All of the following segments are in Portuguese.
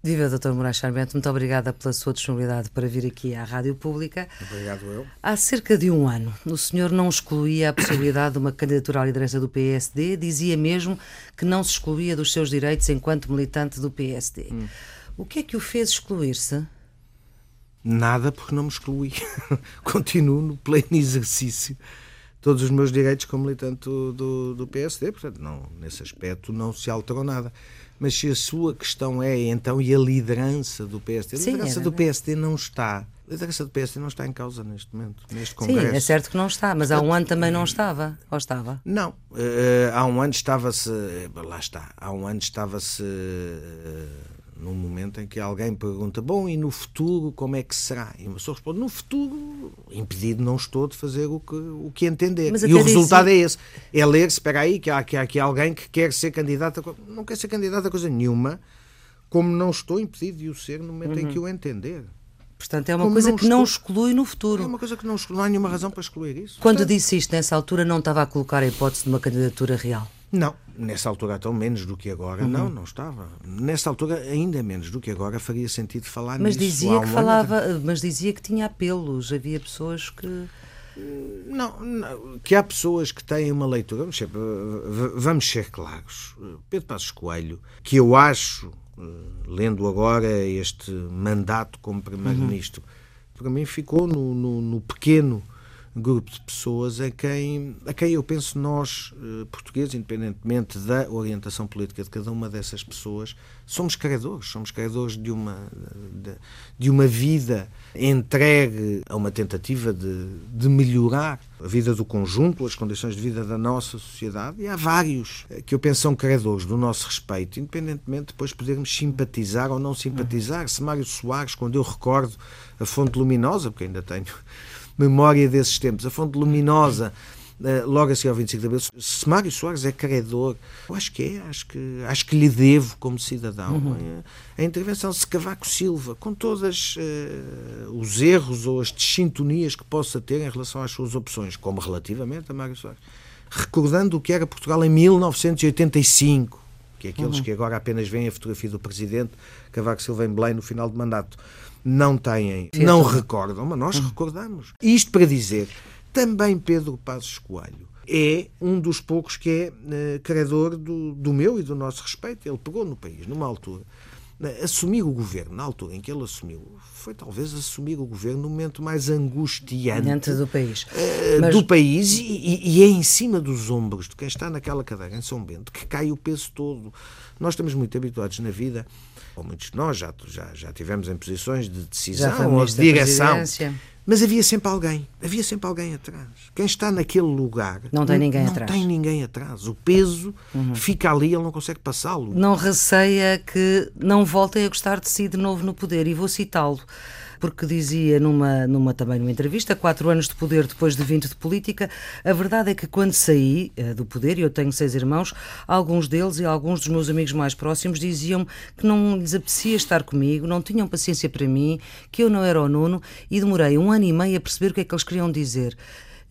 Viva, Dr. Moraes Charmento, muito obrigada pela sua disponibilidade para vir aqui à Rádio Pública. Obrigado eu. Há cerca de um ano, o senhor não excluía a possibilidade de uma candidatura à liderança do PSD, dizia mesmo que não se excluía dos seus direitos enquanto militante do PSD. Hum. O que é que o fez excluir-se? Nada, porque não me excluí. Continuo no pleno exercício todos os meus direitos como militante do, do, do PSD, portanto, não, nesse aspecto não se alterou nada. Mas se a sua questão é então e a liderança do PSD, a liderança do PSD não está. A liderança do PSD não está em causa neste momento, neste Congresso. Sim, é certo que não está, mas há um ano também não estava, ou estava? Não, uh, há um ano estava-se, lá está, há um ano estava-se uh, num momento em que alguém pergunta, bom, e no futuro como é que será? E uma pessoa responde, no futuro, impedido não estou de fazer o que, o que entender. e o resultado dizia... é esse. É ler, espera aí, que há, que há aqui alguém que quer ser candidato a, não quer ser candidato a coisa nenhuma, como não estou impedido de o ser no momento uhum. em que o entender. Portanto, é uma Como coisa não que não exclui no futuro. É uma coisa que não exclui. Não há nenhuma razão para excluir isso. Quando Portanto... disse isto nessa altura, não estava a colocar a hipótese de uma candidatura real? Não, nessa altura então menos do que agora, uhum. não, não estava. Nessa altura ainda menos do que agora faria sentido falar mas nisso. Dizia que falava, mas dizia que tinha apelos, havia pessoas que não, não, que há pessoas que têm uma leitura, vamos ser, vamos ser claros. Pedro Passos Coelho, que eu acho, eh, lendo agora este mandato como Primeiro-Ministro, uhum. para mim ficou no, no, no pequeno grupo de pessoas a quem, a quem eu penso nós, eh, portugueses, independentemente da orientação política de cada uma dessas pessoas, somos credores, somos credores de uma, de, de uma vida entregue a uma tentativa de, de melhorar a vida do conjunto, as condições de vida da nossa sociedade, e há vários eh, que eu penso são credores do nosso respeito, independentemente de depois podermos simpatizar ou não simpatizar. Se Mário Soares, quando eu recordo a fonte luminosa, porque ainda tenho memória desses tempos. A fonte luminosa, eh, logo assim ao 25 de abril, se Mário Soares é credor, eu acho que é, acho que, acho que lhe devo como cidadão. Uhum. A intervenção de Cavaco Silva, com todos uh, os erros ou as dessintonias que possa ter em relação às suas opções, como relativamente a Mário Soares. Recordando o que era Portugal em 1985, que é aqueles uhum. que agora apenas veem a fotografia do presidente Cavaco Silva em Belém no final do mandato não têm, Sim, não recordam, mas nós uhum. recordamos. Isto para dizer, também Pedro Passos Coelho é um dos poucos que é uh, credor do, do meu e do nosso respeito. Ele pegou no país, numa altura, assumir o governo, na altura em que ele assumiu, foi talvez assumir o governo no momento mais angustiante do país, uh, Mas... do país e, e, e, é em cima dos ombros de quem está naquela cadeira em São Bento que cai o peso todo. Nós estamos muito habituados na vida ou muitos de nós já, já, já tivemos em posições de decisão ou de direção. Mas havia sempre alguém, havia sempre alguém atrás. Quem está naquele lugar não tem ninguém não atrás. tem ninguém atrás. O peso uhum. fica ali, ele não consegue passá-lo. Não receia que não voltem a gostar de si de novo no poder. E vou citá-lo porque dizia numa, numa também numa entrevista, quatro anos de poder depois de 20 de política, a verdade é que quando saí uh, do poder, e eu tenho seis irmãos, alguns deles e alguns dos meus amigos mais próximos diziam que não lhes apetecia estar comigo, não tinham paciência para mim, que eu não era o Nuno, e demorei um ano e meio a perceber o que é que eles queriam dizer.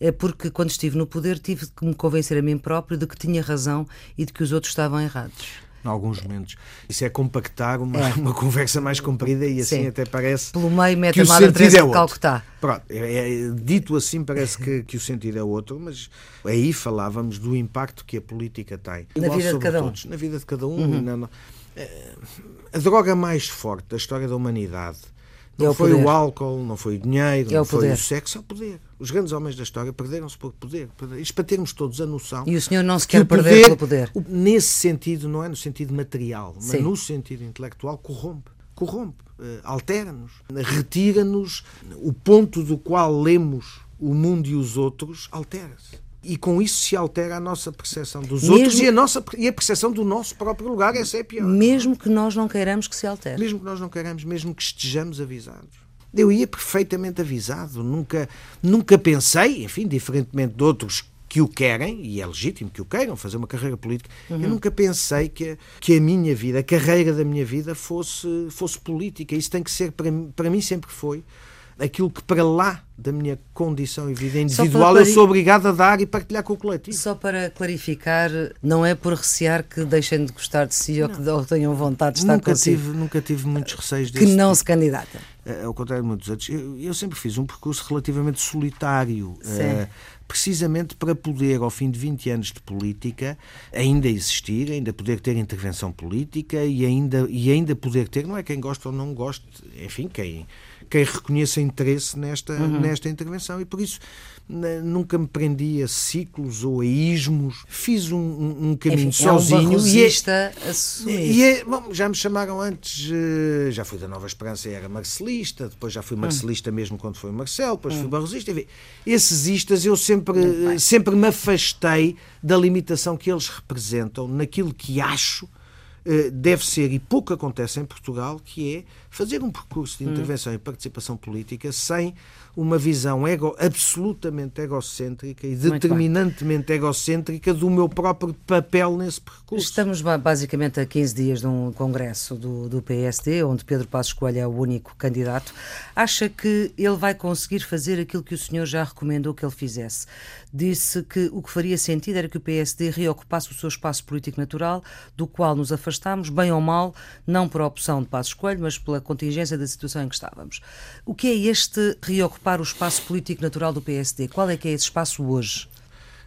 É porque quando estive no poder tive que me convencer a mim próprio de que tinha razão e de que os outros estavam errados em alguns momentos. Isso é compactar uma, é. uma conversa mais comprida e assim Sim. até parece. Pelo meio mete a Madre Teresa é de Calcutá. Pronto, é, é, dito assim parece que, que o sentido é outro, mas aí falávamos do impacto que a política tem. Na Igual vida de cada todos, um. Na vida de cada um. Uhum. Na, eh, a droga mais forte da história da humanidade não é foi poder. o álcool, não foi o dinheiro, é não o foi o sexo, é o poder. Os grandes homens da história perderam-se por poder. Isto para termos todos a noção. E o senhor não se quer perder pelo poder? Nesse sentido, não é no sentido material, mas Sim. no sentido intelectual, corrompe. Corrompe, uh, altera-nos, retira-nos o ponto do qual lemos o mundo e os outros, altera-se e com isso se altera a nossa percepção dos mesmo, outros e a, nossa, e a percepção do nosso próprio lugar. Essa é pior. Mesmo que nós não queiramos que se altere. Mesmo que nós não queiramos, mesmo que estejamos avisados. Eu ia perfeitamente avisado. Nunca, nunca pensei, enfim, diferentemente de outros que o querem, e é legítimo que o queiram, fazer uma carreira política, uhum. eu nunca pensei que a, que a minha vida, a carreira da minha vida fosse, fosse política. Isso tem que ser, para, para mim sempre foi, aquilo que para lá da minha condição e vida individual, eu sou obrigado a dar e partilhar com o coletivo. Só para clarificar, não é por recear que deixem de gostar de si ou que ou tenham vontade de estar nunca consigo. Tive, nunca tive muitos receios Que não tipo. se candidata. É, ao contrário de muitos outros, eu, eu, sempre fiz um percurso relativamente solitário. Uh, precisamente para poder, ao fim de 20 anos de política, ainda existir, ainda poder ter intervenção política e ainda, e ainda poder ter, não é quem gosta ou não gosta, enfim, quem, quem reconheça interesse nesta, uhum. nesta intervenção. E por isso nunca me prendi a ciclos ou a ismos. Fiz um, um, caminho Enfim, sozinho. É um e é, e é, bom, já me chamaram antes, eh, já fui da Nova Esperança e era marcelista, depois já fui hum. marcelista mesmo quando foi Marcelo, depois hum. fui barrosista. Enfim, esses istas eu sempre, sempre me afastei da limitação que eles representam naquilo que acho eh, deve ser, e pouco acontece em Portugal, que é fazer um percurso de hum. intervenção hum. e participação política sem uma visão ego, absolutamente egocêntrica e determinantemente egocêntrica do meu próprio papel nesse percurso. Estamos basicamente a 15 dias de um congresso do, do PSD, onde Pedro Passos Coelho é o único candidato. Acha que ele vai conseguir fazer aquilo que o senhor já recomendou que ele fizesse? Disse que o que faria sentido era que o PSD reocupasse o seu espaço político natural, do qual nos afastámos, bem ou mal, não por opção de Passos Coelho, mas pela contingência da situação em que estávamos. O que é este reocupar ocupar o espaço político natural do PSD? Qual é que é esse espaço hoje?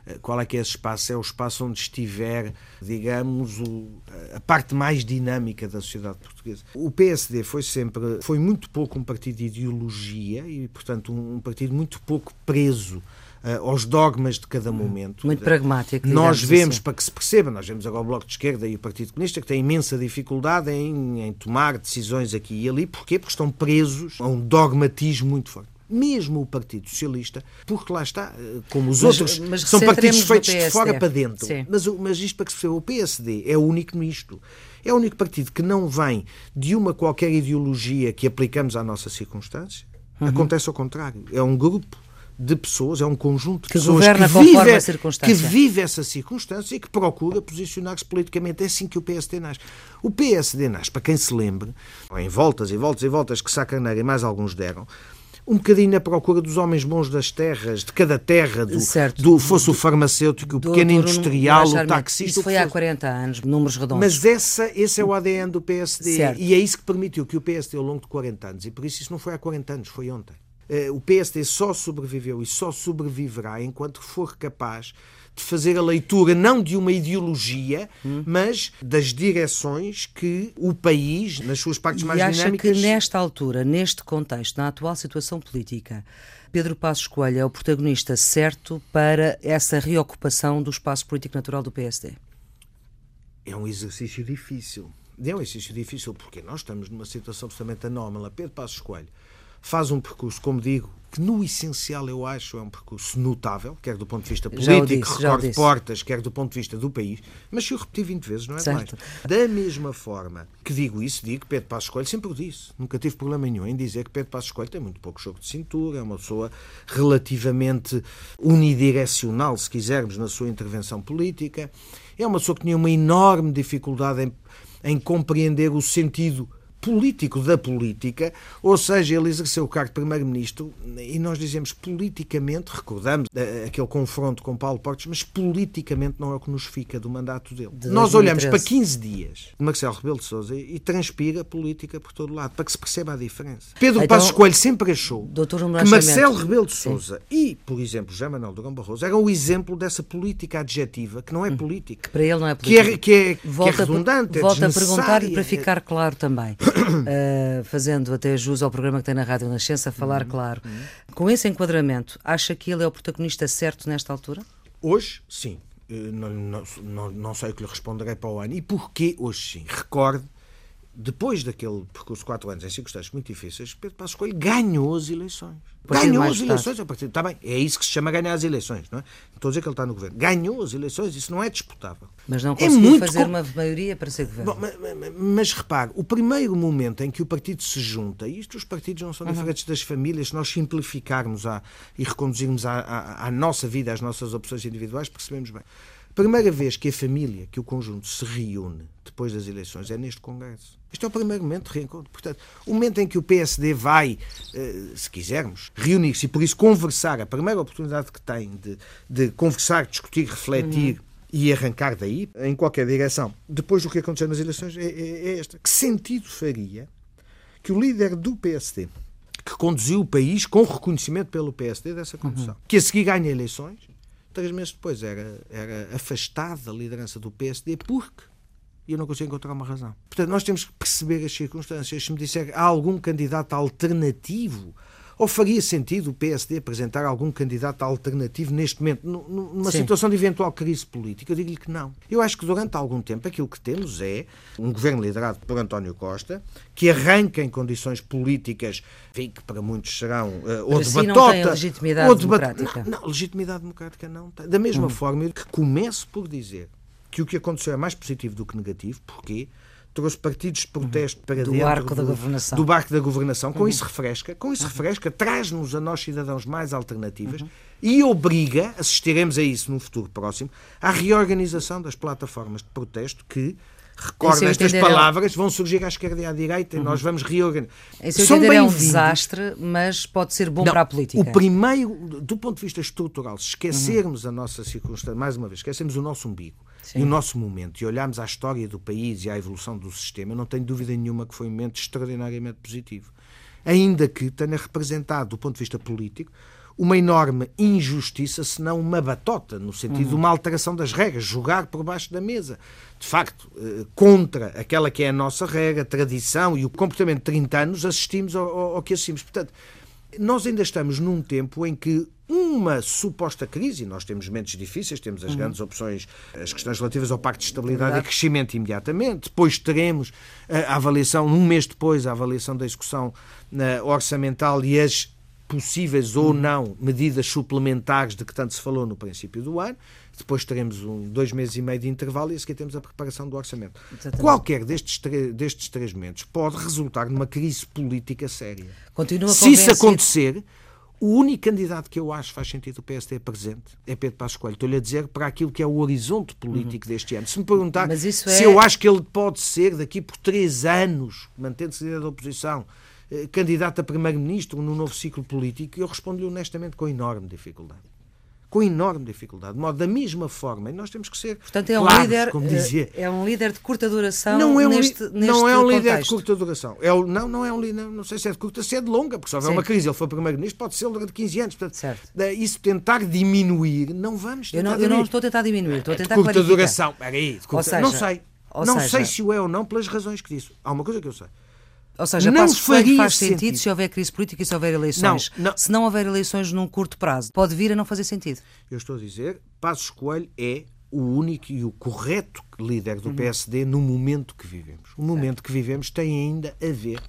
Eh, qual é que é esse espaço? É o espaço onde estiver, digamos, o, a parte mais dinâmica da sociedade portuguesa. O PSD foi sempre, foi muito pouco um partido de ideologia e, portanto, um, um partido muito pouco preso aos dogmas de cada momento. Muito pragmático. Nós vemos, assim. para que se perceba, nós vemos agora o Bloco de Esquerda e o Partido Comunista que têm imensa dificuldade em, em tomar decisões aqui e ali. Porquê? Porque estão presos a um dogmatismo muito forte mesmo o Partido Socialista, porque lá está, eh, como os mas, outros, mas são partidos feitos de fora para dentro. Mas, mas isto para que se perceba, o PSD é o único nisto. É o único partido que não vem de uma qualquer ideologia que aplicamos à nossa circunstância. Uhum. Acontece ao contrário. É um grupo de pessoas, é um conjunto de que pessoas que vive, que vive essa circunstância e que procura posicionar-se politicamente. É assim que o PSD nasce. O PSD nasce, para quem se lembre, em voltas e voltas e voltas que Sacaneira e mais alguns deram, um bocadinho na procura dos homens bons das terras, de cada terra, do, do fosse o farmacêutico, o pequeno industrial, o taxista. Isso foi há 40 anos, números redondos. Mas essa, esse é o ADN do PSD certo. e é isso que permitiu que o PSD, ao longo de 40 anos, e por isso isso não foi há 40 anos, foi ontem, o PSD só sobreviveu e só sobreviverá enquanto for capaz de fazer a leitura não de uma ideologia, hum. mas das direções que o país, nas suas partes e mais acha dinâmicas. que nesta altura, neste contexto, na atual situação política, Pedro Passos Coelho é o protagonista certo para essa reocupação do espaço político natural do PSD? É um exercício difícil. É um exercício difícil porque nós estamos numa situação absolutamente anómala. Pedro Passos Coelho faz um percurso, como digo, que no essencial eu acho é um percurso notável, quer do ponto de vista político, disse, recorde portas, quer do ponto de vista do país, mas se eu repetir 20 vezes não é certo. mais. Da mesma forma que digo isso, digo que Pedro Passos Coelho sempre o disse, nunca tive problema nenhum em dizer que Pedro Passos Coelho tem muito pouco jogo de cintura, é uma pessoa relativamente unidirecional, se quisermos, na sua intervenção política, é uma pessoa que tinha uma enorme dificuldade em, em compreender o sentido político da política, ou seja, ele exerceu o cargo de Primeiro-Ministro e nós dizemos politicamente, recordamos eh, aquele confronto com Paulo Portes, mas politicamente não é o que nos fica do mandato dele. De nós olhamos para 15 dias de Marcelo Rebelo de Sousa e transpira política por todo lado, para que se perceba a diferença. Pedro então, Passos Coelho sempre achou que Marcelo Rebelo de Sousa e, por exemplo, José Manuel Durão Barroso eram o exemplo dessa política adjetiva que não é hum. política. Que para ele não é política. Que é, que é, volta que é redundante, a, Volta a perguntar-lhe para ficar claro também. Uh, fazendo até jus ao programa que tem na Rádio Nascença, falar uhum, claro. Uhum. Com esse enquadramento, acha que ele é o protagonista certo nesta altura? Hoje, sim. Uh, não, não, não, não, sei o que lhe responderei para o ano. E porquê hoje sim? Recorde, depois daquele percurso de quatro anos em circunstâncias muito difíceis, Pedro Passos Coelho ganhou as eleições. Ganhou as eleições a partir. Está bem, é isso que se chama ganhar as eleições, não é? Não estou a dizer que ele está no governo. Ganhou as eleições, isso não é disputável. Mas não é conseguiu é muito fazer com... uma maioria para ser governo. Bom, mas, mas, mas, repare, o primeiro momento em que o partido se junta, e isto os partidos não são uhum. diferentes das famílias, se nós simplificarmos a, e reconduzirmos à, à, à nossa vida, às nossas opções individuais, percebemos bem. A primeira vez que a família, que o conjunto se reúne depois das eleições é neste Congresso. Este é o primeiro momento de reencontro. Portanto, o momento em que o PSD vai, eh, se quisermos, reunir-se e por isso conversar, a primeira oportunidade que tem de, de conversar, discutir, refletir. Uhum e arrancar daí em qualquer direção, depois do que aconteceu nas eleições, é, é, é esta. Que sentido faria que o líder do PSD, que conduziu o país com reconhecimento pelo PSD dessa condução, uhum. que a seguir ganha eleições, três meses depois era, era afastado da liderança do PSD porque eu não consigo encontrar uma razão. Portanto, nós temos que perceber as circunstâncias. Se me disser há algum candidato alternativo ou faria sentido o PSD apresentar algum candidato alternativo neste momento, numa Sim. situação de eventual crise política? Eu digo-lhe que não. Eu acho que durante algum tempo aquilo que temos é um governo liderado por António Costa, que arranca em condições políticas, enfim, que para muitos serão uh, ou de si batota. Não legitimidade ou de democrática. Não, não, legitimidade democrática não tem. Da mesma hum. forma que começo por dizer que o que aconteceu é mais positivo do que negativo. Porquê? Trouxe partidos de protesto uhum. para do dentro barco do, da governação. do barco da governação. Com uhum. isso refresca, com isso uhum. refresca, traz-nos a nós cidadãos mais alternativas uhum. e obriga, assistiremos a isso no futuro próximo, à reorganização das plataformas de protesto que recordo estas palavras, vão surgir à esquerda e à direita uhum. e nós vamos reorganizar. Esse São bem é um desastre, mas pode ser bom Não, para a política. O primeiro, do ponto de vista estrutural, se esquecermos uhum. a nossa circunstância, mais uma vez, esquecemos o nosso umbigo, Sim. e o nosso momento e olharmos à história do país e à evolução do sistema, eu não tenho dúvida nenhuma que foi um momento extraordinariamente positivo. Ainda que tenha representado, do ponto de vista político, uma enorme injustiça, se não uma batota, no sentido uhum. de uma alteração das regras, jogar por baixo da mesa. De facto, eh, contra aquela que é a nossa regra, tradição e o comportamento de 30 anos, assistimos ao, ao, ao que assistimos. Portanto, nós ainda estamos num tempo em que uma suposta crise, e nós temos momentos difíceis, temos as uhum. grandes opções, as questões relativas ao Pacto de Estabilidade e Crescimento imediatamente, depois teremos a avaliação, um mês depois, a avaliação da execução uh, orçamental e as possíveis ou uhum. não medidas suplementares de que tanto se falou no princípio do ano. Depois teremos um, dois meses e meio de intervalo e a seguir temos a preparação do orçamento. Exatamente. Qualquer destes, destes três momentos pode resultar numa crise política séria. Continua Se isso acontecer, o único candidato que eu acho faz sentido o PSD presente é Pedro Passos Coelho. Estou-lhe a dizer para aquilo que é o horizonte político uhum. deste ano. Se me perguntar se é... eu acho que ele pode ser, daqui por três anos, mantendo-se líder da oposição, candidato a primeiro-ministro no novo ciclo político, eu respondo-lhe honestamente com enorme dificuldade com enorme dificuldade. De modo da mesma forma, e nós temos que ser Portanto, é um claros, líder, como dizia. É um líder de curta duração não é um, neste, neste Não é um contexto. líder de curta duração. É, não, não é um líder, não sei se é de curta, se é de longa, porque se houver uma crise ele for primeiro-ministro, pode ser de 15 anos. Portanto, certo. isso tentar diminuir, não vamos eu não, eu não estou a tentar diminuir, estou a tentar de curta clarificar. duração. Peraí, de curta, seja, não sei. Não seja, sei se o é ou não pelas razões que disse. Há uma coisa que eu sei. Ou seja, não faria faz sentido, sentido, se houver crise política e se houver eleições. Não, não. Se não houver eleições num curto prazo, pode vir a não fazer sentido. Eu estou a dizer, Passos Coelho é o único e o correto líder do uhum. PSD no momento que vivemos. O momento que vivemos tem ainda a ver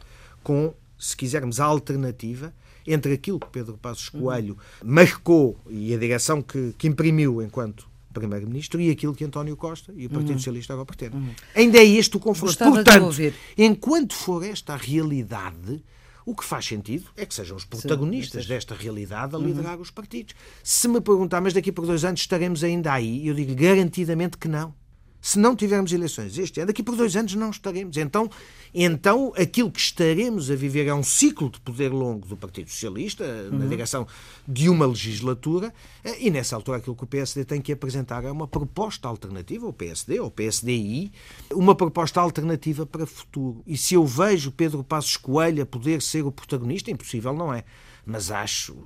com, se quisermos, a alternativa entre aquilo que Pedro Passos uhum. Coelho uhum. marcou e a direção que, que imprimiu enquanto Primeiro-Ministro e aquilo que António Costa e o Partido uhum. Socialista agora pretendem. Uhum. Ainda é este o confronto. Gostava Portanto, enquanto for esta a realidade, o que faz sentido é que sejam os protagonistas Sim, desta realidade a liderar uhum. os partidos. Se me perguntar, mas daqui por dois anos estaremos ainda aí, eu digo garantidamente que não. Se não tivermos eleições este ano, daqui por dois anos não estaremos. Então, então aquilo que estaremos a viver é um ciclo de poder longo do Partido Socialista, uhum. na direção de uma legislatura, e nessa altura aquilo que o PSD tem que apresentar é uma proposta alternativa, o PSD ou o PSDI, uma proposta alternativa para o futuro. E se eu vejo Pedro Passos Coelho a poder ser o protagonista, impossível não é, mas acho,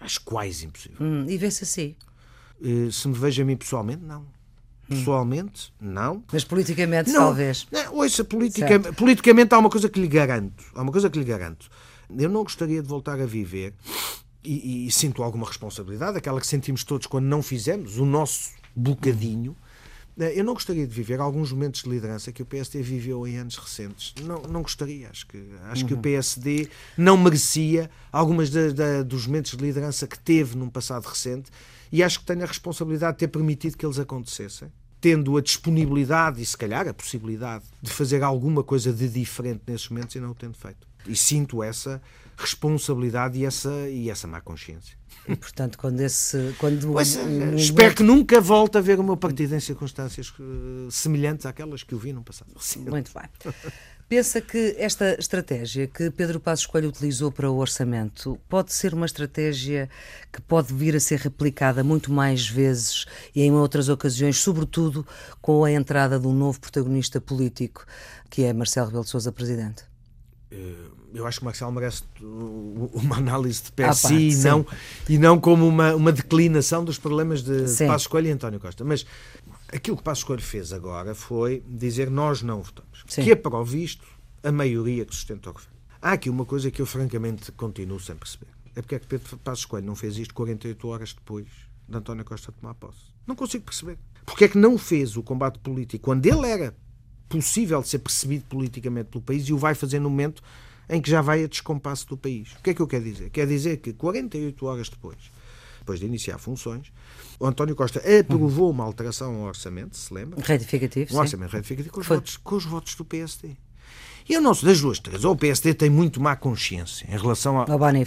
acho quase impossível. Hum, e vê-se assim? Eh, se me vejo a mim pessoalmente, não. Pessoalmente, não. Mas politicamente, não, talvez. Não, ouça, politica, politicamente há uma coisa que lhe garanto. Há uma coisa que lhe garanto. Eu não gostaria de voltar a viver, e, e sinto alguma responsabilidade, aquela que sentimos todos quando não fizemos o nosso bocadinho. Eh, eu não gostaria de viver alguns momentos de liderança que o PSD viveu em anos recentes. Não, não gostaria. Acho que, acho uhum. que o uhum. PSD não merecia algumas dos momentos de liderança que teve num passado recente e acho que tenho a responsabilidade de ter permitido que eles acontecessem tendo a disponibilidade e, se calhar, a possibilidade de fazer alguma coisa de diferente nesses momentos e não o tendo feito. E sinto essa responsabilidade e essa, e essa má consciência. E, portanto, quando esse. Quando pois, um, espero que nunca volte a ver o meu partido em circunstâncias uh, semelhantes àquelas que eu vi no passado. Muito bem. Pensa que esta estratégia que Pedro Passos Coelho utilizou para o orçamento pode ser uma estratégia que pode vir a ser replicada muito mais vezes e em outras ocasiões, sobretudo com a entrada de um novo protagonista político, que é Marcelo Rebelo de Sousa, presidente? Eh, eu acho que o Marcelo merece uma análise de pé ah, si e não, e não como uma, uma declinação dos problemas de sim. Passos Coelho e António Costa. Mas aquilo que Passos Coelho fez agora foi dizer nós não votamos. Sim. Que é para o visto a maioria que sustenta o governo. Há aqui uma coisa que eu francamente continuo sem perceber. É porque é que Pedro Passos Coelho não fez isto 48 horas depois de António Costa tomar posse. Não consigo perceber. Porque é que não fez o combate político quando ele era possível de ser percebido politicamente pelo país e o vai fazer no momento em que já vai a descompasso do país. O que é que eu quero dizer? Quer dizer que 48 horas depois, depois de iniciar funções, o António Costa aprovou uma alteração ao orçamento, se lembra? Retificativo, Um orçamento sim. retificativo com os, votos, com os votos do PSD. E eu não sei, das duas, três. Ou o PSD tem muito má consciência em relação ao,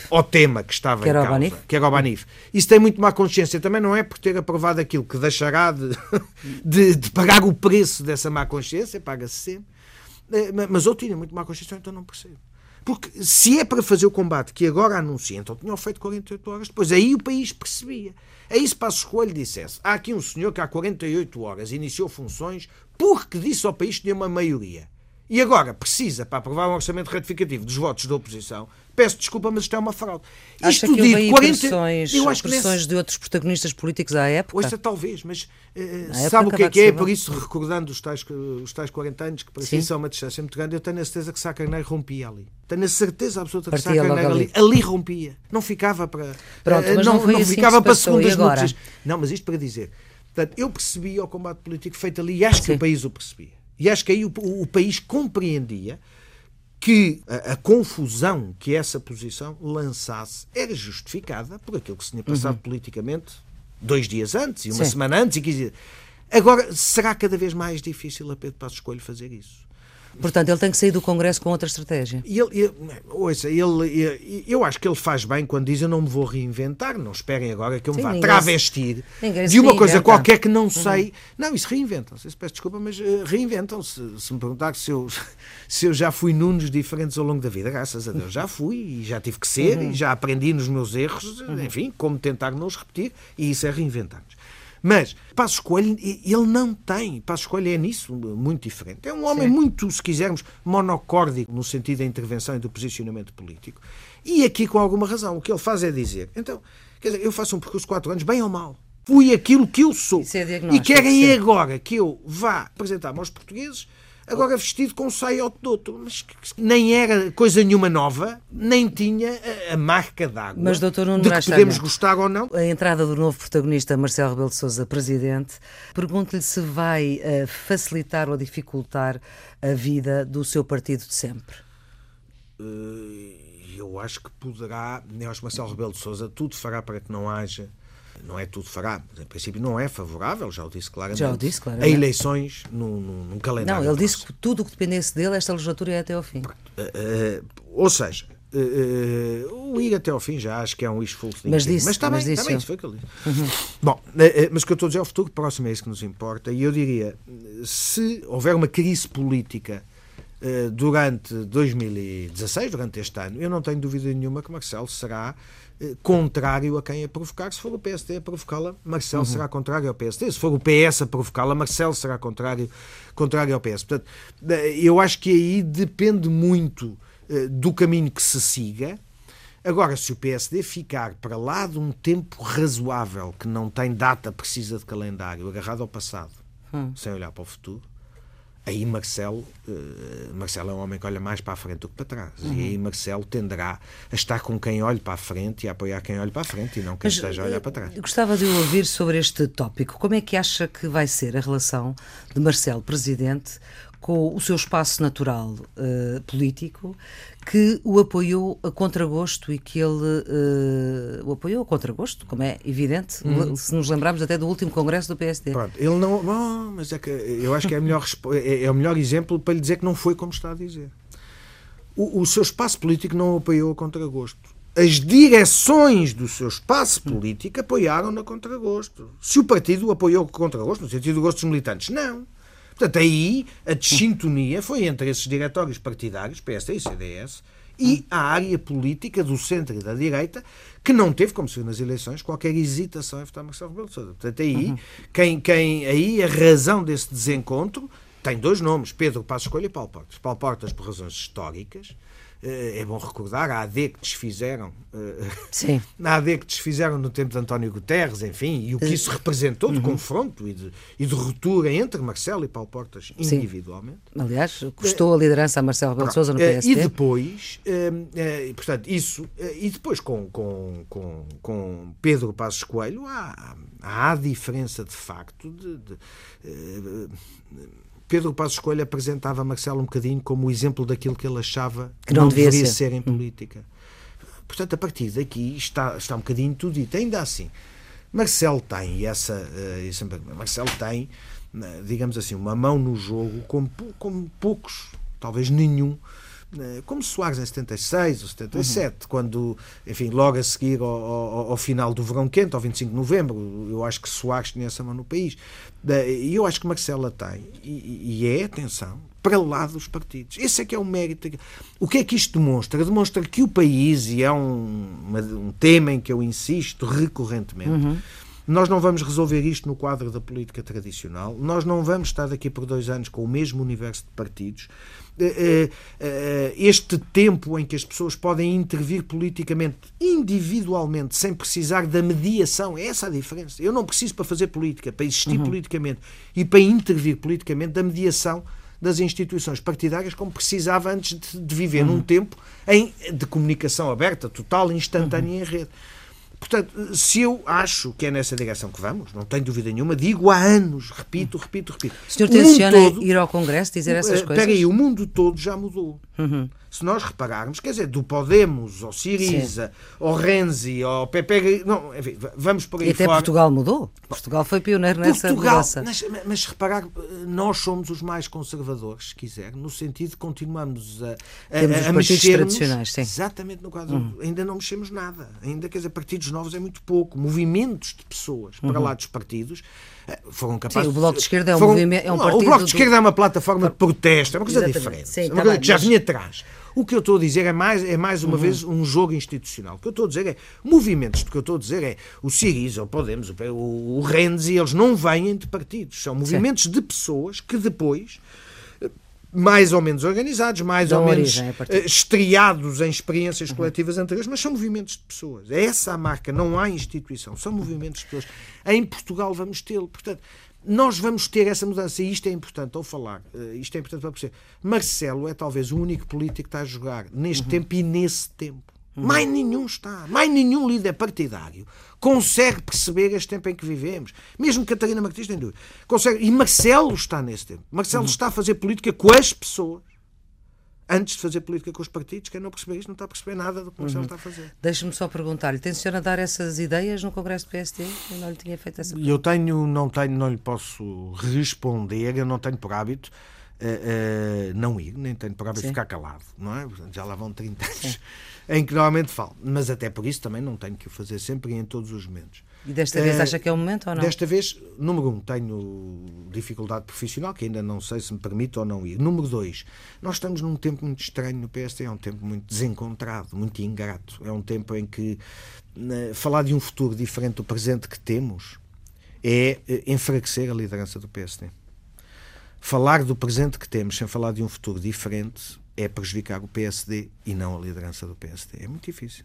ao tema que estava que em causa, Banif? que era o Banif. Isso tem muito má consciência. Também não é por ter aprovado aquilo que deixará de, de, de pagar o preço dessa má consciência, paga-se sempre. Eh, mas ou tinha muito má consciência, então não percebo. Porque se é para fazer o combate que agora anuncia, então tinham feito 48 horas depois. Aí o país percebia. Aí se Passo Escolho dissesse há aqui um senhor que há 48 horas iniciou funções porque disse ao país que tinha uma maioria e agora precisa para aprovar um orçamento ratificativo dos votos da oposição, peço desculpa, mas isto é uma fraude. Acha isto que houve dito, 40... pressões, eu acho pressões nesse... de outros protagonistas políticos à época? Ouça, talvez, mas uh, sabe o que é que é? Por isso, recordando os tais, os tais 40 anos, que para si são uma distância muito grande, eu tenho a certeza que Sá Carneiro rompia ali. Tenho a certeza absoluta que Sá Carneiro ali, ali rompia. Não ficava para... Pronto, mas não, não, não assim ficava para segundas núpcias. Não, mas isto para dizer... Portanto, eu percebi o combate político feito ali e acho Sim. que o país o percebia. E acho que aí o, o país compreendia que a, a, confusão que essa posição lançasse era justificada por aquilo que se tinha passado uhum. politicamente dois dias antes e uma Sim. semana antes e 15 dias. Agora, será cada vez mais difícil a Pedro Passos Coelho fazer isso? Portanto, ele tem que sair do Congresso com outra estratégia. E ele, ele, ouça, ele, eu acho que ele faz bem quando diz eu não me vou reinventar, não esperem agora que eu me Sim, vá travestir de uma coisa qualquer que não uhum. sei. Uhum. Não, isso reinventam-se, peço desculpa, mas uh, reinventam-se. Se me perguntar se eu, se eu já fui nunos diferentes ao longo da vida, graças a Deus já fui e já tive que ser uhum. e já aprendi nos meus erros, uhum. enfim, como tentar não os repetir, e isso é reinventar-nos. Mas Passos Coelho, ele não tem. Passos Coelho é nisso muito diferente. É um homem Sim. muito, se quisermos, monocórdico no sentido da intervenção e do posicionamento político. E aqui com alguma razão. O que ele faz é dizer: então, quer dizer, eu faço um percurso de quatro anos, bem ou mal. Fui aquilo que eu sou. É e querem agora que eu vá apresentar-me aos portugueses agora vestido com saia de outro, mas nem era coisa nenhuma nova, nem tinha a, a marca d'água mas, doutor Nuno de que podemos gostar ou não. A entrada do novo protagonista, Marcelo Rebelo de Sousa, presidente, pergunto-lhe se vai uh, facilitar ou dificultar a vida do seu partido de sempre. Uh, eu acho que poderá, que Marcelo Rebelo de Sousa tudo fará para que não haja não é tudo fará, mas em princípio não é favorável, já o disse claramente, já o disse claramente. a eleições num, num, calendário. Não, ele disse que tudo o que dependesse dele, esta legislatura ia até ao fim. Uh, uh, ou seja, uh, o ir até ao fim já acho que é um thinking. Mas, disse, mas está mas bem, disse está bem, isso foi o que ele disse. Uhum. Bom, mas o que eu estou a dizer é o futuro próximo é isso que nos importa e eu diria, se houver uma crise política durante 2016, durante este ano, eu não tenho dúvida nenhuma que Marcelo será contrário a quem a provocar. Se for o PSD a provocá-la, Marcelo uhum. será contrário ao PSD. Se for o PS a provocá-la, Marcelo será contrário, contrário ao PS. Portanto, eh, eu acho que aí depende muito eh, do caminho que se siga. Agora, se o PSD ficar para lá de um tempo razoável, que não tem data precisa de calendário, agarrado ao passado, hum. sem olhar para o futuro, aí Marcelo, uh, Marcelo é um homem que olha mais para a frente do que para trás. Uhum. E aí Marcelo tenderá a estar com quem olha para a frente e a apoiar quem olha para a frente e não quem Mas, esteja a olhar para trás. Gostava de ouvir sobre este tópico. Como é que acha que vai ser a relação de Marcelo, presidente, com o seu espaço natural uh, político, que o apoiou a contragosto e que ele uh, o apoiou a contragosto, como é evidente, uhum. se nos lembrarmos até do último congresso do PSD. Pronto, ele não. Bom, mas é que eu acho que é, melhor, é, é o melhor exemplo para lhe dizer que não foi como está a dizer. O, o seu espaço político não o apoiou a contragosto as direções do seu espaço político apoiaram na contragosto. Se o partido apoiou a contragosto, no sentido do gosto dos militantes, não. Portanto, aí a desintonia foi entre esses diretórios partidários, PSD e CDS, e a área política do centro e da direita, que não teve, como se viu nas eleições, qualquer hesitação em votar Marcelo Rebelo de Sousa. Portanto, aí, uhum. quem, quem, aí a razão desse desencontro tem dois nomes, Pedro Passos Coelho e Paulo Portas. Paulo Portas por razões históricas, é bom recordar, a AD que desfizeram, eh, Sim. a AD que desfizeram no tempo de António Guterres, enfim, e o que eh, isso representou de uhum. confronto e de, e de ruptura entre Marcelo e Paulo Portas individualmente. Sim. Aliás, custou a liderança a Marcelo Rebelo de Sousa no PSD. E depois, portanto, isso, e depois com, com, com, com Pedro Passos Coelho, há, há a diferença de facto de, de, de Pedro Passos Escolha apresentava Marcelo um bocadinho como o exemplo daquilo que ele achava que não, não deveria ser. ser em política. Portanto, a partir daqui está, está um bocadinho tudo dito. Ainda assim, Marcelo tem essa. Uh, Marcelo tem, eh, digamos assim, uma mão no jogo como, como poucos, talvez nenhum, como Soares em 76 ou 77, uhum. quando, enfim, logo a seguir ao, ao, ao, final do verão quente, ao 25 de novembro, eu acho que Soares tinha essa mão no país. E eu acho que Marcela tem, e, e é, atenção, para lá dos partidos. Esse é que é o mérito. O que é que isto demonstra? Demonstra que o país, e é um, um tema em que eu insisto recorrentemente, uhum. Nós não vamos resolver isto no quadro da política tradicional. Nós não vamos estar daqui por dois anos com o mesmo universo de partidos. Eh, eh, eh, este tempo em que as pessoas podem intervir politicamente, individualmente, sem precisar da mediação, é essa a diferença. Eu não preciso para fazer política, para existir uhum. politicamente e para intervir politicamente da mediação das instituições partidárias como precisava antes de, de viver uhum. num tempo em, de comunicação aberta, total, instantânea uhum. em rede. Portanto, se eu acho que é nessa direção que vamos, não tenho dúvida nenhuma, digo há anos, repito, repito, repito. O senhor tenciona ir ao Congresso dizer essas coisas? Espera aí, o mundo todo já mudou. Uhum. Se nós repararmos, quer dizer, do Podemos ao Siriza, Sim. ao Renzi, ao PP, não, enfim, vamos por aí E até fora. Portugal mudou. Portugal foi pioneiro nessa Portugal, mudança. Mas, mas reparar, nós somos os mais conservadores, se quiser, no sentido de continuamos a, a, Temos a mexer tradicionais, sim. exatamente no quadro. Uhum. Ainda não mexemos nada. Ainda, quer dizer, partidos novos é muito pouco. Movimentos de pessoas para uhum. lá dos partidos foram capazes. Sim, o Bloco de Esquerda é um, foram, movimento, é um partido. O Bloco de Esquerda do... é uma plataforma de protesto, é uma coisa Exatamente. diferente. Sim, é uma tá coisa que já vinha atrás. O que eu estou a dizer é mais, é mais uma uhum. vez um jogo institucional. O que eu estou a dizer é movimentos. O que eu estou a dizer é o Siriza, o Podemos, o, o Renzi, eles não vêm de partidos. São movimentos Sim. de pessoas que depois mais ou menos organizados, mais ou menos uh, estreados em experiências uhum. coletivas anteriores, mas são movimentos de pessoas. É essa a marca, não há instituição, são movimentos de pessoas. Em Portugal vamos tê-lo. Portanto, nós vamos ter essa mudança e isto é importante ao falar, uh, isto é importante para perceber. Marcelo é talvez o único político que está a jogar neste uhum. tempo e nesse tempo. Uhum. Mais nenhum está, mais nenhum líder partidário consegue perceber este tempo em que vivemos. Mesmo Catarina Martins tem dúvida. Consegue. E Marcelo está nesse tempo. Marcelo uhum. está a fazer política com as pessoas. Antes de fazer política com os partidos, quem não perceber isto não está a perceber nada do que Marcelo uhum. está a fazer. Deixe-me só perguntar-lhe, tenciona dar essas ideias no Congresso do PSD? Eu não lhe tinha feito essa pergunta. Eu tenho, não tenho, não lhe posso responder, eu não tenho por hábito. Uh, uh, não ir, nem tenho por hábito Sim. ficar calado, não é? Já lá vão 30 anos. Em que normalmente falo. Mas até por isso também não tenho que o fazer sempre e em todos os momentos. E desta vez uh, acha que é o momento ou não? Desta vez, número um, tenho dificuldade profissional, que ainda não sei se me permite ou não ir. Número dois, nós estamos num tempo muito estranho no PSD, é um tempo muito desencontrado, muito ingrato. É um tempo em que uh, falar de um futuro diferente do presente que temos é uh, enfraquecer a liderança do PSD. Falar do presente que temos sem falar de um futuro diferente é prejudicar o PSD e não a liderança do PSD. É muito difícil.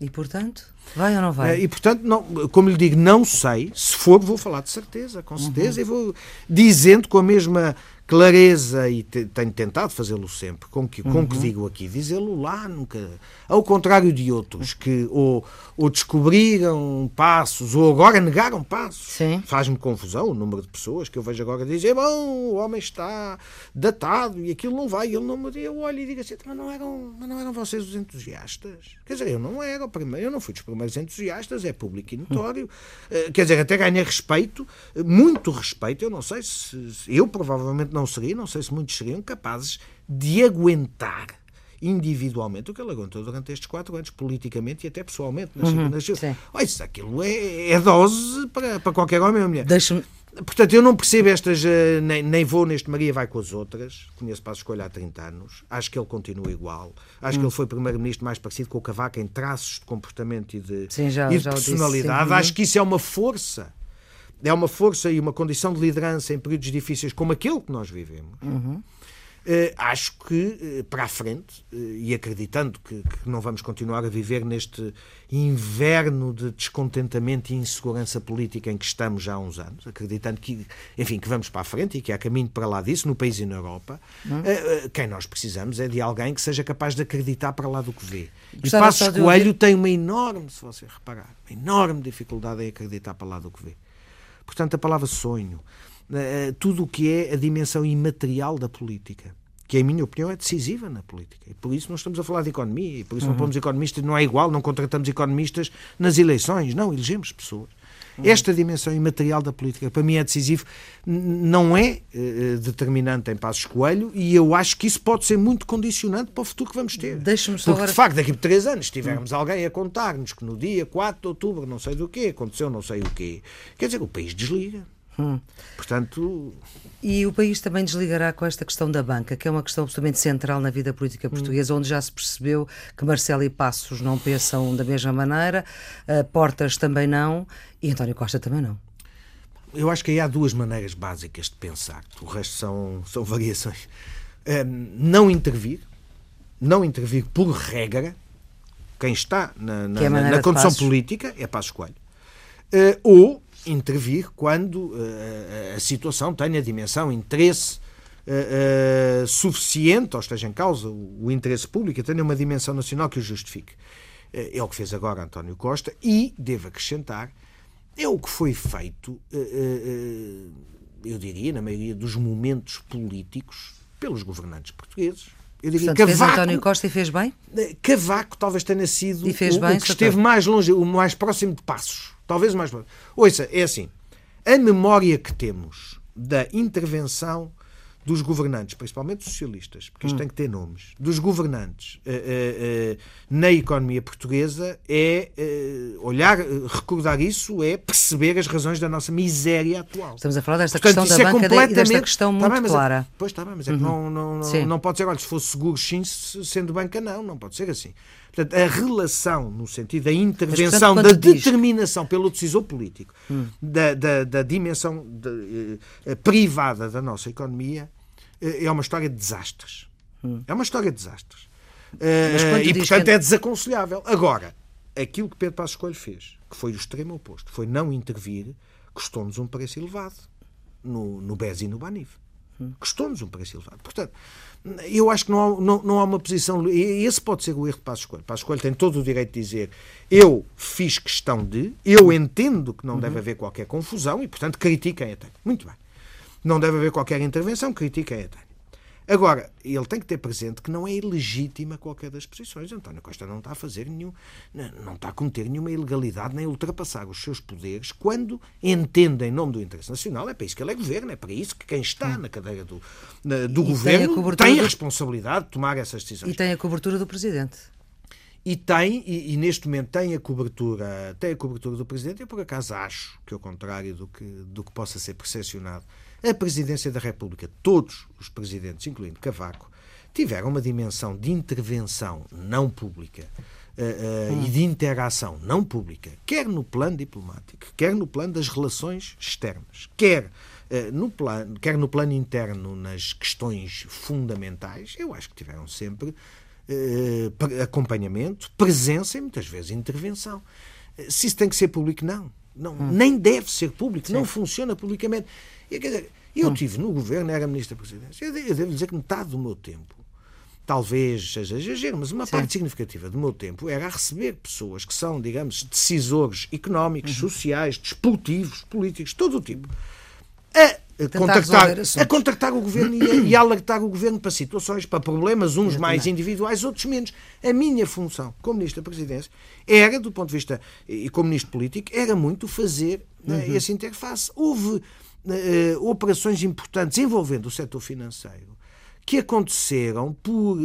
E portanto, vai ou não vai? Eh, e portanto, não, como lhe digo, não sei. Se for, vou falar de certeza, com certeza, uhum. e vou dizendo com a mesma clareza e te, tenho tentado fazê-lo sempre, com que, com que uhum. digo aqui, dizê-lo lá nunca. Ao contrário de outros que ou, ou descobriram passos ou agora negaram passos. Faz-me confusão o número de pessoas que eu vejo agora dizer: bom, o homem está datado e aquilo não vai. E ele não me Eu olho e digo assim: mas não eram, mas não eram vocês os entusiastas? Quer dizer, eu não era o primeiro, eu não fui dos primeiros entusiastas, é público e notório. Uh, quer dizer, até ganhei respeito, muito respeito. Eu não sei se. Eu provavelmente não não seria, não sei se muitos seriam capazes de aguentar individualmente o que ele aguentou durante estes quatro anos, politicamente e até pessoalmente. Nas uhum, Olha, isso aquilo é, é dose para, para qualquer homem ou mulher. Deixa-me. Portanto, eu não percebo estas, eh, nem, nem vou neste Maria vai com as outras, conheço para a escolha há 30 anos, acho que ele continua igual, acho hum. que ele foi primeiro-ministro mais parecido com o Cavaco em traços de comportamento e de, Sim, já, e de personalidade, disse, acho que isso é uma força é uma força e uma condição de liderança em períodos difíceis como aquele que nós vivemos. Uhum. Uh, acho que uh, para a frente, uh, e acreditando que, que, não vamos continuar a viver neste inverno de descontentamento e insegurança política em que estamos já há uns anos, acreditando que, enfim, que vamos para a frente e que há caminho para lá disso, no país e na Europa, uhum. quem nós precisamos é de alguém que seja capaz de acreditar para lá do que vê. Gostava e Passos Coelho ouvir... tem uma enorme, se você reparar, uma enorme dificuldade em acreditar para lá do que vê. Portanto, a palavra sonho, eh, eh, tudo o que é a dimensão imaterial da política, que, em minha opinião, é decisiva na política. E por isso não estamos a falar de economia, e por isso uhum. não pomos economistas, não é igual, não contratamos economistas nas eleições, não, elegemos pessoas. Uhum. Esta dimensão imaterial da política, para mim, é decisivo, não é uh, determinante em Passos Coelho e eu acho que isso pode ser muito condicionante para o futuro que vamos ter. Deixa-me só Porque, agora... de facto, daqui a três anos tivermos alguém a contar-nos que no dia 4 de outubro, não sei do quê, aconteceu não sei o quê, quer dizer, o país desliga. Hum. Portanto. E o país também desligará com esta questão da banca, que é uma questão absolutamente central na vida política hum. portuguesa, hum. onde já se percebeu que Marcelo e Passos não pensam da mesma maneira, uh, Portas também não e António Costa também não. Eu acho que aí há duas maneiras básicas de pensar, o resto são, são variações. Um, não intervir, não intervir por regra, quem está na, na, é na, condução política é Passos Coelho. Uh, ou intervir quando uh, a situação tenha dimensão, interesse uh, uh, suficiente, ou esteja em causa o, o, interesse público, tenha uma dimensão nacional que o justifique. é o que fez agora António Costa e, devo acrescentar, é o que foi feito, eu diria, na maioria dos momentos políticos, pelos governantes portugueses. Eu diria Portanto, Cavaco, fez António Costa e fez bem? Cavaco talvez tenha sido o, bem, o, que esteve mais longe, o mais próximo de passos Talvez mais. Ouça, é assim. A memória que temos da intervenção dos governantes, principalmente socialistas, porque isto hum. tem que ter nomes, dos governantes uh, uh, na economia portuguesa é olhar, recordar isso, é perceber as razões da nossa miséria atual. Estamos a falar desta Portanto, questão da é banca completamente... e desta questão muito tá bem, clara. É, pois está bem, mas é uhum. que não, não, não, não, pode ser, olha, se fosse seguro sim, sendo banca não, não pode ser assim. Portanto, a relação, no sentido da intervenção, Mas, portanto, da determinação diz... pelo decisor político, hum. da, da, da, dimensão de, eh, privada da nossa economia, é uma história de desastres. Hum. É uma história de desastres. Uh, e, portanto, que... é desaconselhável. Agora, aquilo que Pedro Passos Coelho fez, que foi o extremo oposto, foi não intervir, custou-nos um preço elevado no, no BES e no BANIF. Hum. Custou-nos um preço elevado. Portanto, eu acho que não há, não, não há uma posição. Esse pode ser o erro de Passos Coelho. Passos Coelho tem todo o direito de dizer eu fiz questão de, eu entendo que não uhum. deve haver qualquer confusão e, portanto, critiquem a tenho. Muito bem. Não deve haver qualquer intervenção, critiquem a tenho. Agora, ele tem que ter presente que não é ilegítima qualquer das posições. António Costa não está a fazer nenhum, não está a cometer nenhuma ilegalidade nem a ultrapassar os seus poderes quando entende em nome do interesse nacional. É para isso que ele é governo, é para isso que quem está na cadeira do, na, do governo tem a, tem a responsabilidade de tomar essas decisões. E tem a cobertura do presidente e tem, e, e, neste momento tem a cobertura, tem a cobertura do Presidente, eu por acaso acho que ao contrário do que, do que possa ser percepcionado, a Presidência da República, todos os presidentes, incluindo Cavaco, tiveram uma dimensão de intervenção não pública uh, uh, hum. e de interação não pública, quer no plano diplomático, quer no plano das relações externas, quer, uh, no, plano, quer no plano interno nas questões fundamentais, eu acho que tiveram sempre acompanhamento, presença e muitas vezes intervenção. Se isso tem que ser público, não. Não hum. Nem deve ser público, Sim. não funciona publicamente. E, quer dizer, Eu hum. tive no governo, era ministro da Presidência. Eu devo dizer que metade do meu tempo, talvez seja exagero, mas uma Sim. parte significativa do meu tempo era a receber pessoas que são, digamos, decisores económicos, uhum. sociais, desportivos, políticos, todo o tipo. A contactar, a contactar o governo e a, e alertar o governo para situações, para problemas, uns Eu mais também. individuais, outros menos. A minha função como Ministro da Presidência era, do ponto de vista e como Ministro Político, era muito fazer né, uhum. essa interface. Houve uh, operações importantes envolvendo o setor financeiro que aconteceram por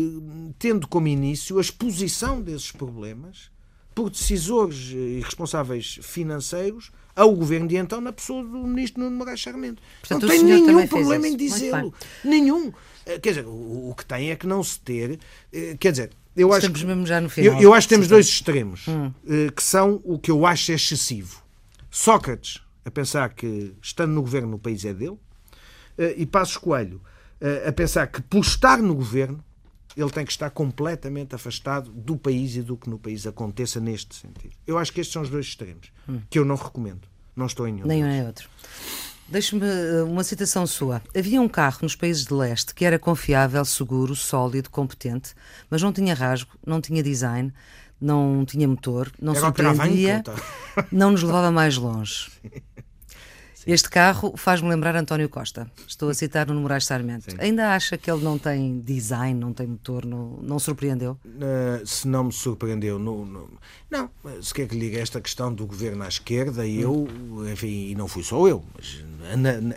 tendo como início a exposição desses problemas por decisores e responsáveis financeiros ao governo de então na pessoa do ministro Nuno Moraes Charmento. Portanto, não tem nenhum problema em dizê-lo. Nenhum. Eh, quer dizer, o, o, que tem é que não se ter. Eh, quer dizer, eu acho Estamos mesmo já no final. Eu, eu acho que temos dois extremos hum. Eh, que são o que eu acho excessivo. Sócrates a pensar que estando no governo o país é dele e Passos Coelho a pensar que por estar no governo ele tem que estar completamente afastado do país e do que no país aconteça neste sentido. Eu acho que estes são os dois extremos, hum. que eu não recomendo. Não estou em nenhum. Nenhum nem outro. Deixe-me eh, uma citação sua. Havia um carro nos países de leste que era confiável, seguro, sólido, competente, mas não tinha rasgo, não tinha design, não tinha motor, não era surpreendia, não nos levava mais longe. Este carro faz-me lembrar António Costa. Estou a citar no Moraes Sarmento. Sim. Ainda acha que ele não tem design, não tem motor, não, não surpreendeu? Uh, se não me surpreendeu, não, não, não, se quer que ligue esta questão do governo à esquerda, e eu, enfim, e não fui só eu, mas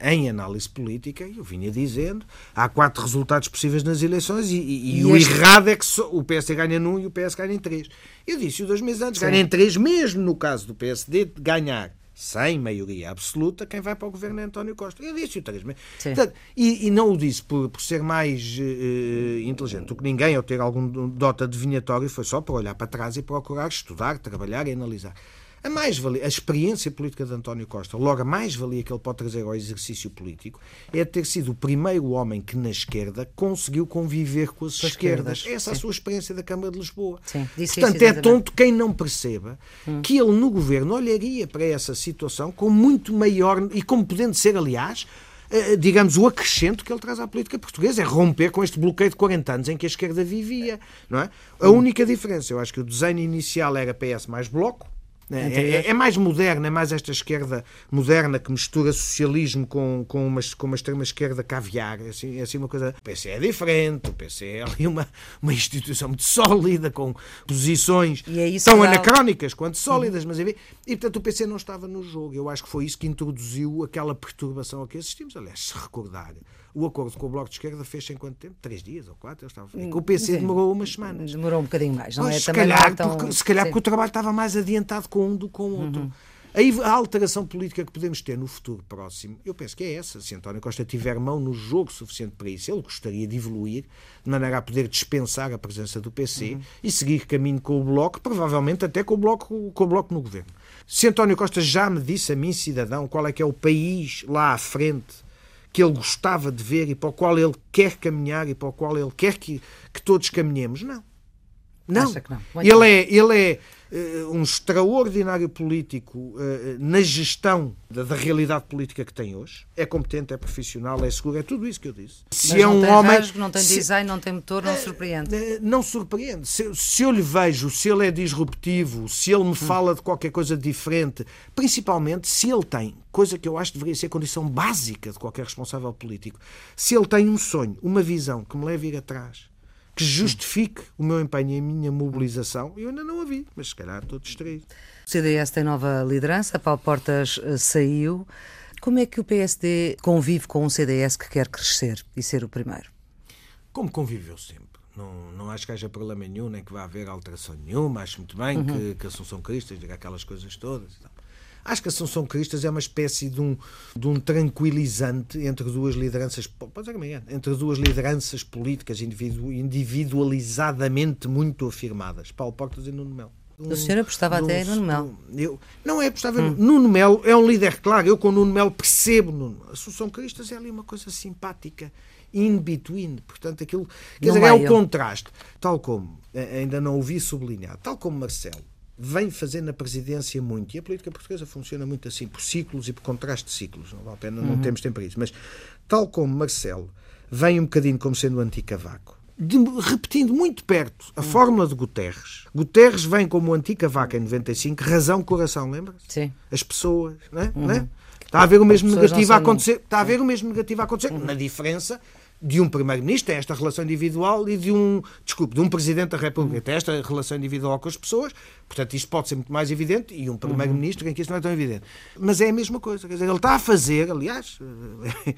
em análise política, eu vinha dizendo, há quatro resultados possíveis nas eleições e, e, e o este... errado é que só, o PSD ganha num e o PS ganha em três. Eu disse dois meses antes, ganha em três, mesmo no caso do PSD, ganhar sem maioria absoluta, quem vai para o governo é António Costa. Eu disse o três Portanto, e, e, não o disse por, por ser mais uh, inteligente do que ninguém ou ter algum dota adivinhatório, foi só para olhar para trás e procurar estudar, trabalhar e analisar. A mais-valia, a experiência política de António Costa, logo a mais-valia que ele pode trazer ao exercício político, é ter sido o primeiro homem que na esquerda conseguiu conviver com as esquerdas. esquerdas. Essa é a sua experiência da Câmara de Lisboa. Sim, Portanto, é tonto quem não perceba hum. que ele no governo olharia para essa situação com muito maior, e como podendo ser, aliás, eh, digamos, o acrescento que ele traz à política portuguesa, é romper com este bloqueio de 40 anos em que a esquerda vivia, não é? A hum. única diferença, eu acho que o desenho inicial era PS mais bloco, é, é, é, mais moderna, é mais esta esquerda moderna que mistura socialismo com, com, uma, com uma extrema-esquerda caviar. É assim, é assim uma coisa. O PC é diferente, o PC é ali uma, uma instituição muito sólida, com posições é tão anacrónicas quanto sólidas, uhum. mas enfim. E portanto o PC não estava no jogo. Eu acho que foi isso que introduziu aquela perturbação a que assistimos. Aliás, se recordar o acordo com o Bloco de Esquerda fez em quanto tempo? Três dias ou quatro? Eu estava... É o PC Sim. demorou umas semanas. Demorou um bocadinho mais, não é? Se Também calhar, tão... porque, se calhar porque o trabalho estava mais adiantado com um do que com o outro. Uhum. Aí a alteração política que podemos ter no futuro próximo, eu penso que é essa. Se António Costa tiver mão no jogo suficiente para isso, ele gostaria de evoluir de maneira a poder dispensar a presença do PC uhum. e seguir caminho com o Bloco, provavelmente até com o Bloco, com o bloco no governo. Se António Costa já me disse a mim, cidadão, qual é que é o país lá à frente que ele gostava de ver e para o qual ele quer caminhar e para o qual ele quer que, que todos caminhemos. Não. Não. não. Ele, é, ele é um extraordinário político uh, na gestão da, da, realidade política que tem hoje. É competente, é profissional, é seguro, é tudo isso que eu disse. Se Mas é um homem. Rasgo, não tem se, design, não tem motor, não uh, surpreende. não surpreende. Se, se, eu lhe vejo, se ele é disruptivo, se ele me hum. fala de qualquer coisa diferente, principalmente se ele tem, coisa que eu acho que deveria ser condição básica de qualquer responsável político, se ele tem um sonho, uma visão que me leve a ir atrás que justifique o meu empenho e a minha mobilização, eu ainda não a vi, mas se calhar estou distraído. O CDS tem nova liderança, Paulo Portas eh, saiu. Como é que o PSD convive com um CDS que quer crescer e ser o primeiro? Como conviveu sempre. Não, não acho que haja problema nenhum, nem que vá haver alteração nenhuma. Acho muito bem uhum. que, que Assunção Cristas diga aquelas coisas todas. Acho que a Assunção Cristas é uma espécie de um, de um tranquilizante entre duas lideranças, entre duas lideranças políticas individu, individualizadamente muito afirmadas. Paulo Portas e Nuno Melo. Um, o senhor apostava até em Nuno Melo. Eu, não é apostava hum. Nuno Melo é um líder claro. Eu com Nuno Melo percebo Nuno. A Assunção Cristas é ali uma coisa simpática in between. Portanto, aquilo quer dizer, é o contraste. Tal como, ainda não ouvi sublinhar, tal como Marcelo vem fazer na presidência muito, e a política portuguesa funciona muito assim, por ciclos e por contraste de ciclos, não vale a pena, não uhum. temos tempo para isso, mas tal como Marcelo vem um bocadinho como sendo anti-Cavaco, repetindo muito perto a fórmula de Guterres. Guterres vem como anti-Cavaco em 95, razão, coração, lembra? Sim. As pessoas, não é? Uhum. Não é? Está a haver o mesmo negativo a acontecer, está a haver o mesmo negativo a acontecer, uhum. na diferença de um primeiro-ministro, tem esta relação individual, e de um, desculpe, de um presidente da República, tem esta relação individual com as pessoas, portanto isto pode ser muito mais evidente, e um primeiro-ministro em que isso não é tão evidente. Mas é a mesma coisa, quer dizer, ele está a fazer, aliás, Eh,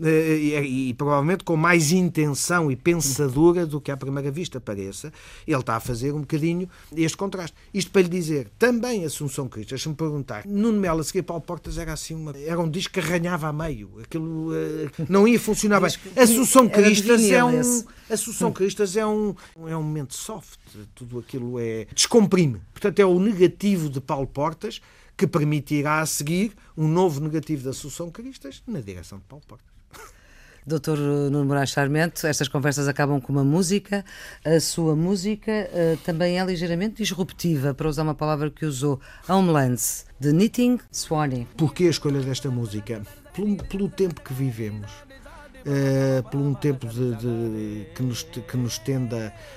e, e, provavelmente com mais intenção e pensadora do que à primeira vista pareça, ele está a fazer um bocadinho este contraste. Isto para lhe dizer, também Assunção Cristo, deixa-me perguntar, Nuno Melo a seguir Paulo Portas era assim, uma, era um disco que arranhava a meio, aquilo uh, não ia funcionar bem. Assunção Cristas é um, Assunção Cristas é um, é um momento soft, tudo aquilo é descomprime. Portanto, é o negativo de Paulo Portas que permitirá a seguir um novo negativo da Assunção Cristas na direção de Paulo Portas. Doutor Nuno Moraes Sarmento, estas conversas acabam com uma música. A sua música uh, também é ligeiramente disruptiva, para usar uma palavra que usou, Homelands, de Knitting Swanee. Porquê a escolha desta música? Pelo, pelo tempo que vivemos. Uh, por um tempo de, de, que, nos, que nos tende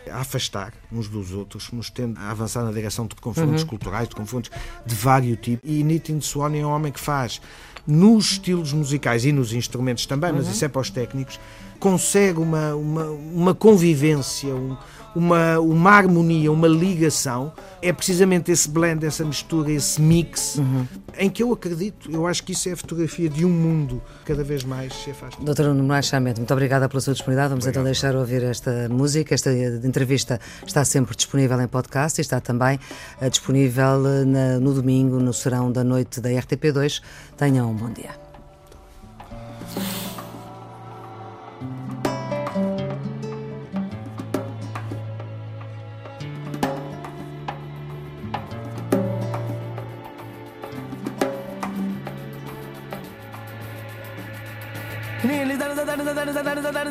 a afastar uns dos outros, que nos tende a avançar na direção de confrontos uhum. culturais, de confrontos de vários tipos. E Nitin Swanee é um homem que faz nos estilos musicais e nos instrumentos também, mas uhum. isso é para os técnicos, consegue uma, uma, uma convivência, um, uma, uma harmonia, uma ligação. É precisamente esse blend, essa mistura, esse mix, uhum. em que eu acredito, eu acho que isso é a fotografia de um mundo cada vez mais se afasta. Doutora Nuno muito obrigada pela sua disponibilidade. Vamos então Obrigado. então deixar ouvir esta música. Esta entrevista está sempre disponível em podcast e está também uh, disponível uh, na, no domingo, no serão da noite da RTP2. Tenham um bom dia.